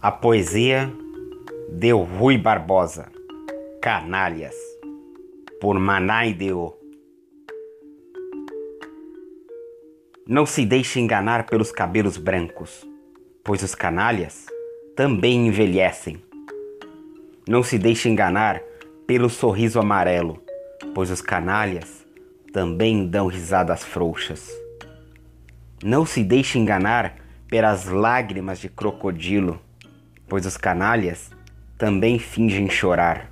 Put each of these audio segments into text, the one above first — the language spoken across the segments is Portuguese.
A poesia de Rui Barbosa, Canalhas, por Manai Deo. Não se deixe enganar pelos cabelos brancos, pois os canalhas também envelhecem. Não se deixe enganar pelo sorriso amarelo, pois os canalhas também dão risadas frouxas. Não se deixe enganar pelas lágrimas de crocodilo, pois os canalhas também fingem chorar.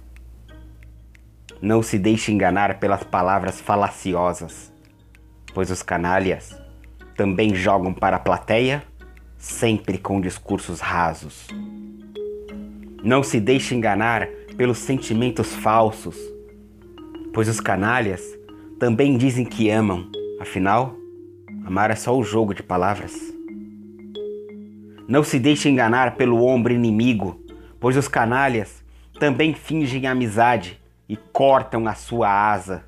Não se deixe enganar pelas palavras falaciosas, pois os canalhas também jogam para a plateia, sempre com discursos rasos. Não se deixe enganar pelos sentimentos falsos, pois os canalhas também dizem que amam, afinal, amar é só o jogo de palavras. Não se deixe enganar pelo ombro inimigo, pois os canalhas também fingem amizade e cortam a sua asa.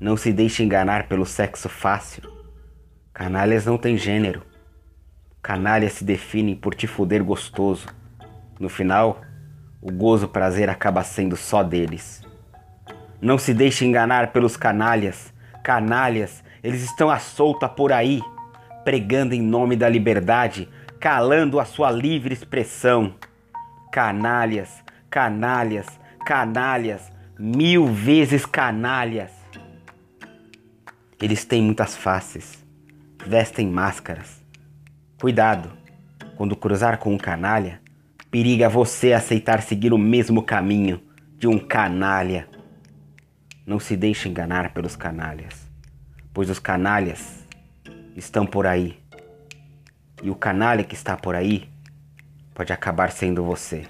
Não se deixe enganar pelo sexo fácil. Canalhas não têm gênero. Canalhas se definem por te fuder gostoso. No final, o gozo prazer acaba sendo só deles. Não se deixe enganar pelos canalhas. Canalhas, eles estão à solta por aí pregando em nome da liberdade, calando a sua livre expressão. Canalhas, canalhas, canalhas, mil vezes canalhas. Eles têm muitas faces, vestem máscaras. Cuidado, quando cruzar com um canalha, periga você aceitar seguir o mesmo caminho de um canalha. Não se deixe enganar pelos canalhas, pois os canalhas estão por aí. E o canalha que está por aí pode acabar sendo você.